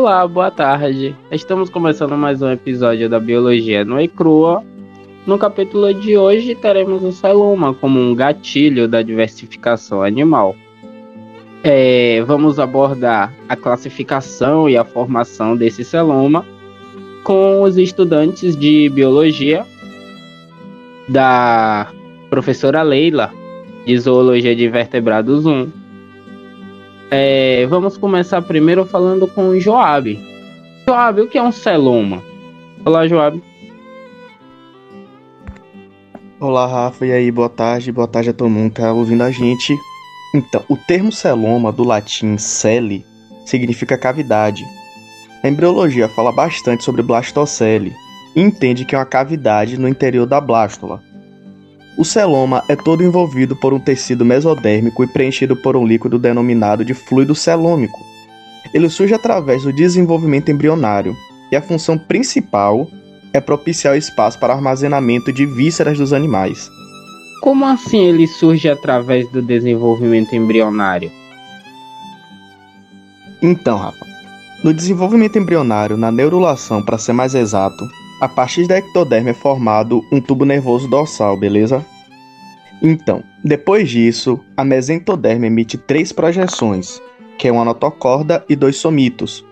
Olá, boa tarde. Estamos começando mais um episódio da Biologia no e crua. No capítulo de hoje teremos o celoma como um gatilho da diversificação animal. É, vamos abordar a classificação e a formação desse celoma com os estudantes de biologia da professora Leila, de Zoologia de Vertebrados 1. É, vamos começar primeiro falando com Joab. Joab, o que é um celoma? Olá, Joab. Olá, Rafa, e aí, boa tarde, boa tarde a todo mundo que tá ouvindo a gente. Então, o termo celoma, do latim cele, significa cavidade. A embriologia fala bastante sobre blastocele e entende que é uma cavidade no interior da blástula. O celoma é todo envolvido por um tecido mesodérmico e preenchido por um líquido denominado de fluido celômico. Ele surge através do desenvolvimento embrionário e a função principal é propiciar espaço para armazenamento de vísceras dos animais. Como assim ele surge através do desenvolvimento embrionário? Então, Rafa, no desenvolvimento embrionário, na neurulação, para ser mais exato, a partir da ectoderme é formado um tubo nervoso dorsal, beleza? Então, depois disso, a mesentoderme emite três projeções, que é uma notocorda e dois somitos.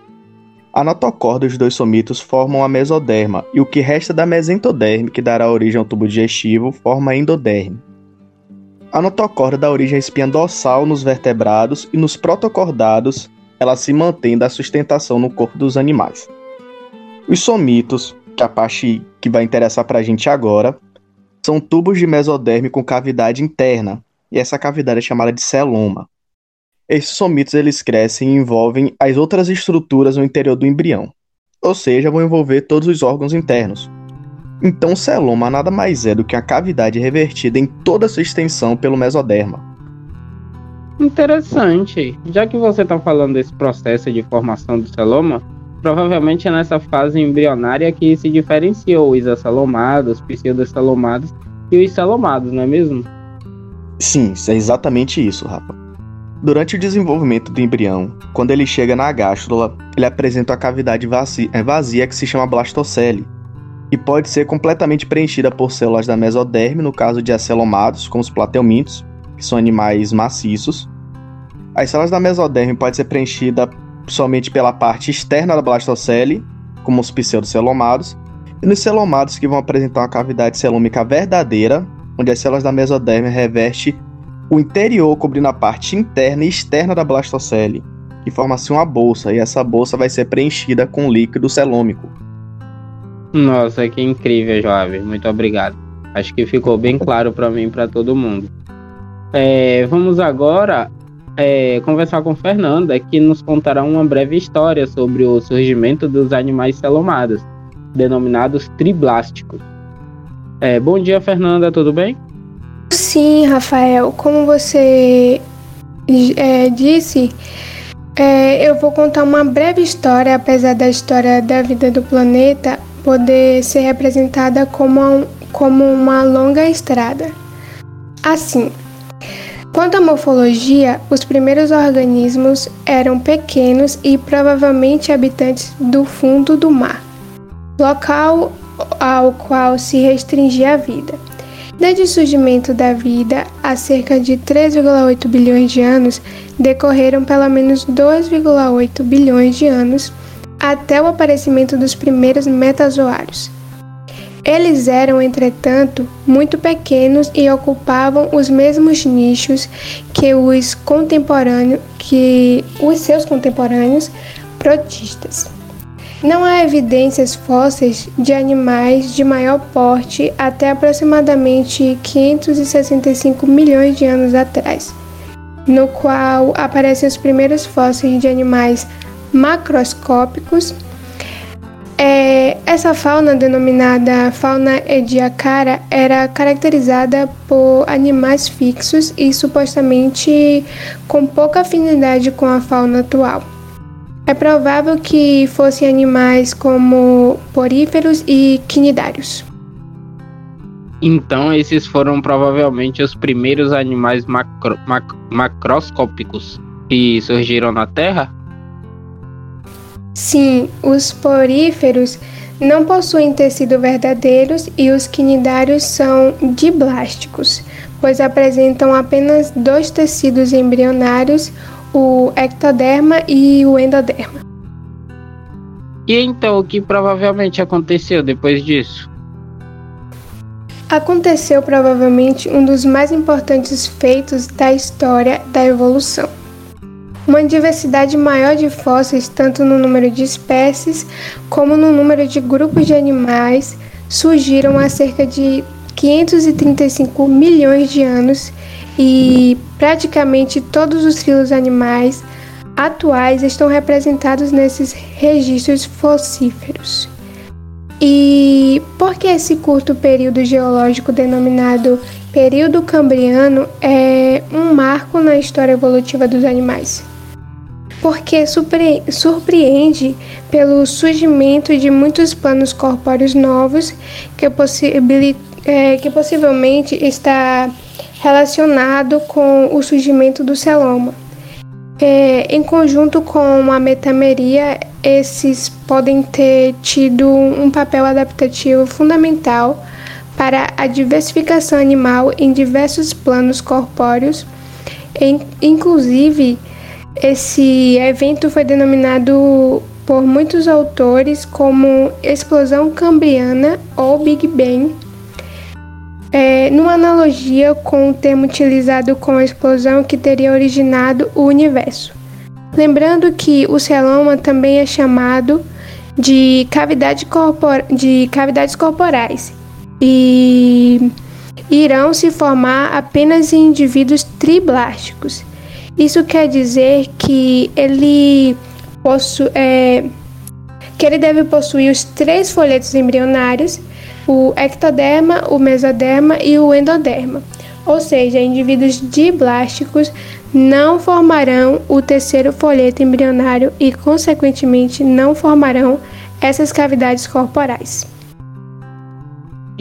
A notocorda e os dois somitos formam a mesoderma, e o que resta da mesentoderme, que dará origem ao tubo digestivo, forma a endoderme. A notocorda dá origem à espinha dorsal nos vertebrados e nos protocordados ela se mantém da sustentação no corpo dos animais. Os somitos, que a parte que vai interessar para a gente agora, são tubos de mesoderme com cavidade interna, e essa cavidade é chamada de celoma. Esses somitos eles crescem e envolvem as outras estruturas no interior do embrião, ou seja, vão envolver todos os órgãos internos. Então, o celoma nada mais é do que a cavidade revertida em toda a sua extensão pelo mesoderma. Interessante. Já que você está falando desse processo de formação do celoma, provavelmente é nessa fase embrionária que se diferenciou os acelomados, pseudocalomados e os celomados, não é mesmo? Sim, é exatamente isso, Rafa. Durante o desenvolvimento do embrião, quando ele chega na gástrula, ele apresenta uma cavidade vazia, é vazia que se chama blastocele, e pode ser completamente preenchida por células da mesoderme, no caso de acelomados, como os plateumintos, que são animais maciços. As células da mesoderme podem ser preenchidas somente pela parte externa da blastocele, como os pseudocelomados, e nos celomados que vão apresentar uma cavidade celômica verdadeira, onde as células da mesoderme revestem o interior cobrindo a parte interna e externa da blastocele, que forma assim uma bolsa, e essa bolsa vai ser preenchida com líquido celômico. Nossa, que incrível, jovem. Muito obrigado. Acho que ficou bem claro para mim e para todo mundo. É, vamos agora é, conversar com Fernanda, que nos contará uma breve história sobre o surgimento dos animais celomados, denominados triblásticos. É, bom dia, Fernanda, tudo bem? Sim, Rafael. Como você é, disse, é, eu vou contar uma breve história, apesar da história da vida do planeta poder ser representada como, como uma longa estrada. Assim, Quanto à morfologia, os primeiros organismos eram pequenos e provavelmente habitantes do fundo do mar, local ao qual se restringia a vida. Desde o surgimento da vida, há cerca de 3,8 bilhões de anos, decorreram pelo menos 2,8 bilhões de anos até o aparecimento dos primeiros metazoários. Eles eram, entretanto, muito pequenos e ocupavam os mesmos nichos que os contemporâneos, que os seus contemporâneos protistas. Não há evidências fósseis de animais de maior porte até aproximadamente 565 milhões de anos atrás, no qual aparecem os primeiros fósseis de animais macroscópicos é, essa fauna, denominada fauna ediacara, era caracterizada por animais fixos e supostamente com pouca afinidade com a fauna atual. É provável que fossem animais como poríferos e quinidários. Então, esses foram provavelmente os primeiros animais macro, mac, macroscópicos que surgiram na Terra? Sim, os poríferos não possuem tecido verdadeiros e os quinidários são diblásticos, pois apresentam apenas dois tecidos embrionários, o ectoderma e o endoderma. E então, o que provavelmente aconteceu depois disso? Aconteceu provavelmente um dos mais importantes feitos da história da evolução. Uma diversidade maior de fósseis, tanto no número de espécies como no número de grupos de animais, surgiram há cerca de 535 milhões de anos e praticamente todos os filos animais atuais estão representados nesses registros fossíferos. E por que esse curto período geológico denominado período cambriano é um marco na história evolutiva dos animais? Porque surpreende pelo surgimento de muitos planos corpóreos novos que, é, que possivelmente está relacionado com o surgimento do celoma. É, em conjunto com a metameria, esses podem ter tido um papel adaptativo fundamental para a diversificação animal em diversos planos corpóreos. Inclusive, esse evento foi denominado por muitos autores como explosão cambriana ou Big Bang é, numa analogia com o termo utilizado com a explosão que teria originado o universo. Lembrando que o celoma também é chamado de, cavidade corpor de cavidades corporais e irão se formar apenas em indivíduos triblásticos. Isso quer dizer que ele, possu é, que ele deve possuir os três folhetos embrionários o ectoderma, o mesoderma e o endoderma. Ou seja, indivíduos diblásticos não formarão o terceiro folheto embrionário e, consequentemente, não formarão essas cavidades corporais.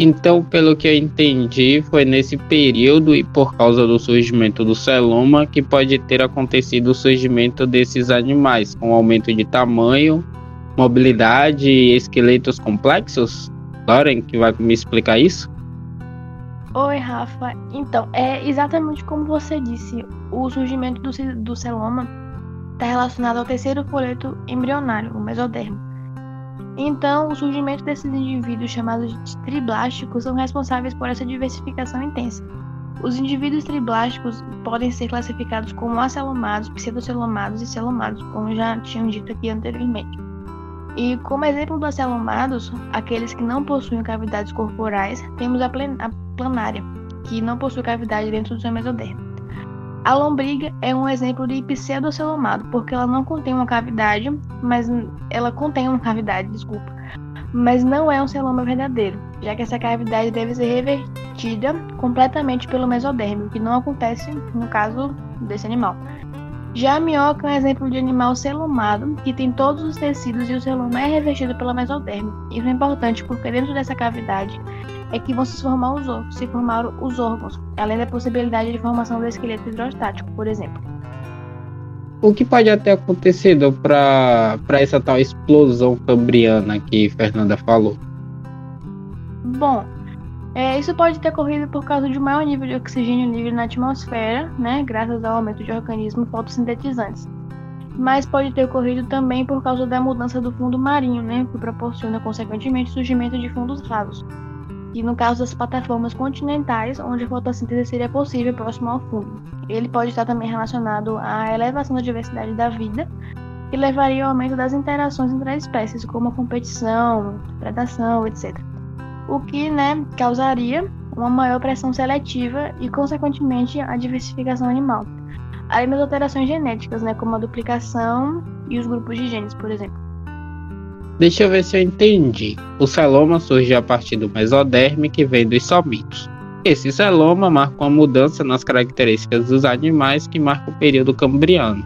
Então, pelo que eu entendi, foi nesse período e por causa do surgimento do celoma que pode ter acontecido o surgimento desses animais, com aumento de tamanho, mobilidade e esqueletos complexos? Lauren que vai me explicar isso? Oi, Rafa. Então, é exatamente como você disse. O surgimento do, do celoma está relacionado ao terceiro folheto embrionário, o mesodermo. Então, o surgimento desses indivíduos chamados de triblásticos são responsáveis por essa diversificação intensa. Os indivíduos triblásticos podem ser classificados como acelomados, pseudocelomados e celomados, como já tinham dito aqui anteriormente. E como exemplo dos acelomados, aqueles que não possuem cavidades corporais, temos a, a planária, que não possui cavidade dentro do seu mesodermo. A lombriga é um exemplo de pseudocelomado, porque ela não contém uma cavidade, mas ela contém uma cavidade, desculpa, mas não é um celoma verdadeiro, já que essa cavidade deve ser revertida completamente pelo mesodermo, o que não acontece no caso desse animal. Já a minhoca é um exemplo de animal celomado, que tem todos os tecidos e o celoma é revestido pela mesoderme. Isso é importante porque dentro dessa cavidade é que vão se formar os, se formar os órgãos, além da possibilidade de formação do esqueleto hidrostático, por exemplo. O que pode ter acontecido para essa tal explosão cambriana que Fernanda falou? Bom, é, isso pode ter ocorrido por causa de um maior nível de oxigênio livre na atmosfera, né, graças ao aumento de organismos fotossintetizantes. Mas pode ter ocorrido também por causa da mudança do fundo marinho, né, que proporciona consequentemente o surgimento de fundos rasos. E no caso das plataformas continentais, onde a fotossíntese seria possível próximo ao fundo. Ele pode estar também relacionado à elevação da diversidade da vida, que levaria ao aumento das interações entre as espécies, como a competição, predação, etc o que né, causaria uma maior pressão seletiva e, consequentemente, a diversificação animal. Além das alterações genéticas, né, como a duplicação e os grupos de genes, por exemplo. Deixa eu ver se eu entendi. O celoma surge a partir do mesoderme que vem dos somitos. Esse celoma marca uma mudança nas características dos animais que marca o período cambriano.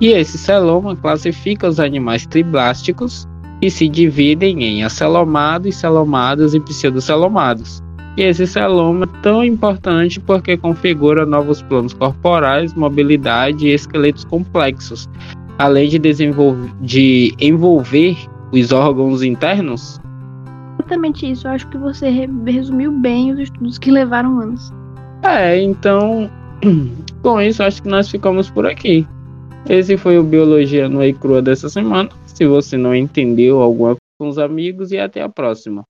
E esse celoma classifica os animais triblásticos e se dividem em acelomados, celomados e pseudocelomados. E esse celoma é tão importante porque configura novos planos corporais, mobilidade e esqueletos complexos, além de, de envolver os órgãos internos? Exatamente isso. Eu acho que você resumiu bem os estudos que levaram anos. É, então, com isso, acho que nós ficamos por aqui. Esse foi o Biologia no e Crua dessa semana. Se você não entendeu, alguma com os amigos e até a próxima.